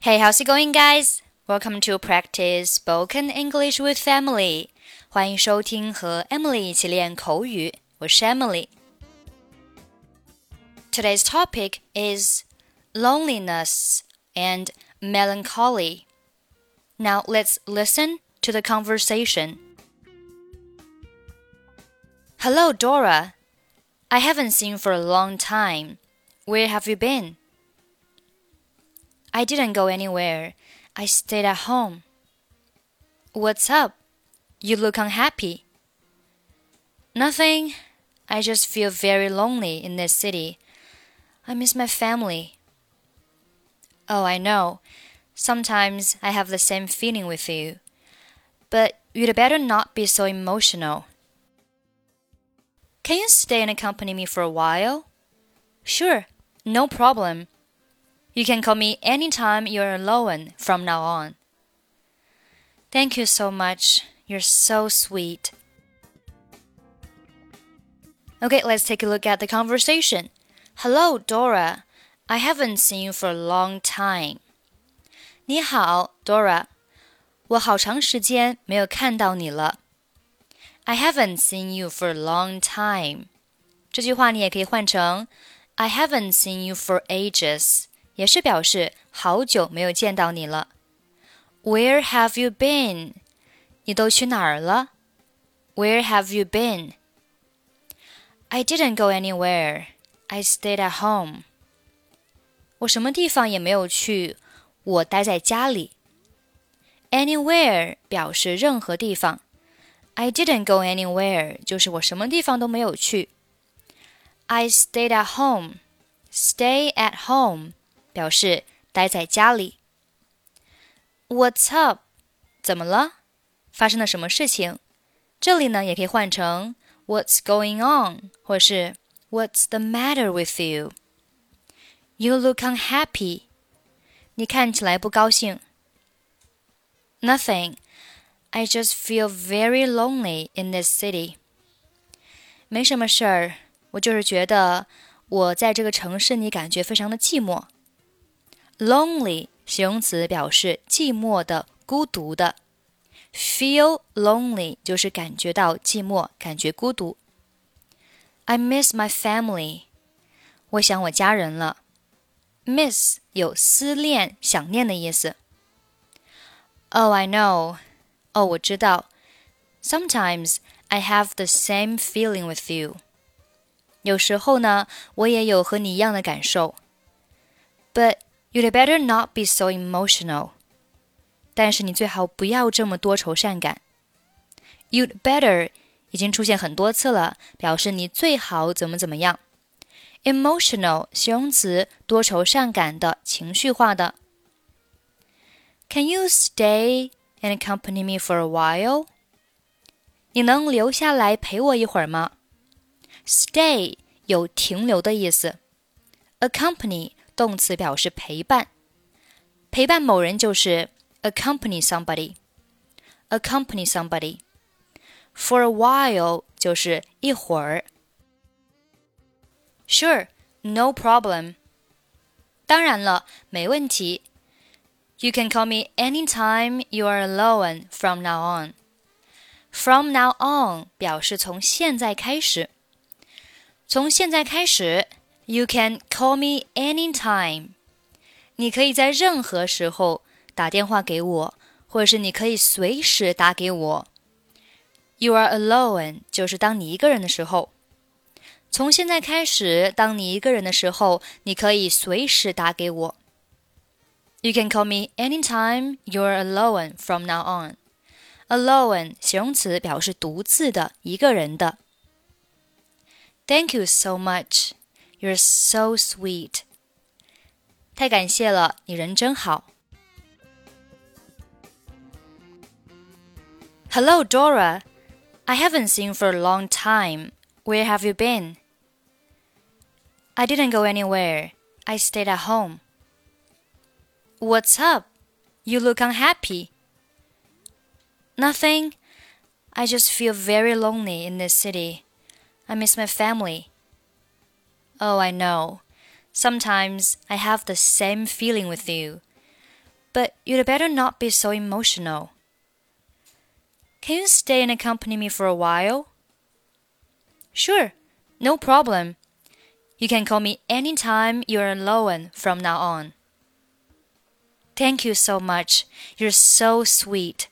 Hey, how's it going, guys? Welcome to practice spoken English with Emily. 欢迎收听和 Emily 一起练口语。我是 Emily。Today's topic is loneliness and melancholy. Now let's listen to the conversation. Hello, Dora. I haven't seen you for a long time. Where have you been? I didn't go anywhere. I stayed at home. What's up? You look unhappy. Nothing. I just feel very lonely in this city. I miss my family. Oh, I know. Sometimes I have the same feeling with you. But you'd better not be so emotional. Can you stay and accompany me for a while? Sure, no problem. You can call me anytime you're alone from now on. Thank you so much. You're so sweet. Okay, let's take a look at the conversation. Hello, Dora. I haven't seen you for a long time. 你好，Dora，我好长时间没有看到你了。I haven't seen you for a long time。这句话你也可以换成 I haven't seen you for ages， 也是表示好久没有见到你了。Where have you been？你都去哪儿了？Where have you been? I didn't go anywhere. I stayed at home. 我什么地方也没有去，我待在家里。Anywhere 表示任何地方。I didn't go anywhere 就是我什么地方都没有去。I stayed at home. Stay at home 表示待在家里。What's up？怎么了？发生了什么事情？这里呢也可以换成 What's going on，或是 What's the matter with you? You look unhappy. 你看起来不高兴。Nothing. I just feel very lonely in this city. 没什么事儿，我就是觉得我在这个城市里感觉非常的寂寞。Lonely 形容词表示寂寞的、孤独的。Feel lonely 就是感觉到寂寞，感觉孤独。I miss my family，我想我家人了。Miss 有思念、想念的意思。Oh, I know，哦，我知道。Sometimes I have the same feeling with you。有时候呢，我也有和你一样的感受。But you'd better not be so emotional。但是你最好不要这么多愁善感。You'd better 已经出现很多次了，表示你最好怎么怎么样。Emotional 形容词，多愁善感的，情绪化的。Can you stay and accompany me for a while？你能留下来陪我一会儿吗？Stay 有停留的意思。Accompany 动词表示陪伴，陪伴某人就是。accompany somebody. Accompany somebody. For a while 就是一会儿。Sure, no problem. 当然了，没问题。You can call me anytime you are alone from now on. From now on 表示从现在开始。从现在开始 ，You can call me anytime. 你可以在任何时候打电话给我，或者是你可以随时打给我。You are alone，就是当你一个人的时候。从现在开始，当你一个人的时候，你可以随时打给我。You can call me anytime you are alone from now on. Alone 形容词表示独自的、一个人的。Thank you so much. You're so sweet. 太感谢了，你人真好。Hello, Dora. I haven't seen you for a long time. Where have you been? I didn't go anywhere. I stayed at home. What's up? You look unhappy. Nothing. I just feel very lonely in this city. I miss my family. Oh, I know. Sometimes I have the same feeling with you. But you'd better not be so emotional. Can you stay and accompany me for a while? Sure, no problem. You can call me any time you're alone from now on. Thank you so much. You're so sweet.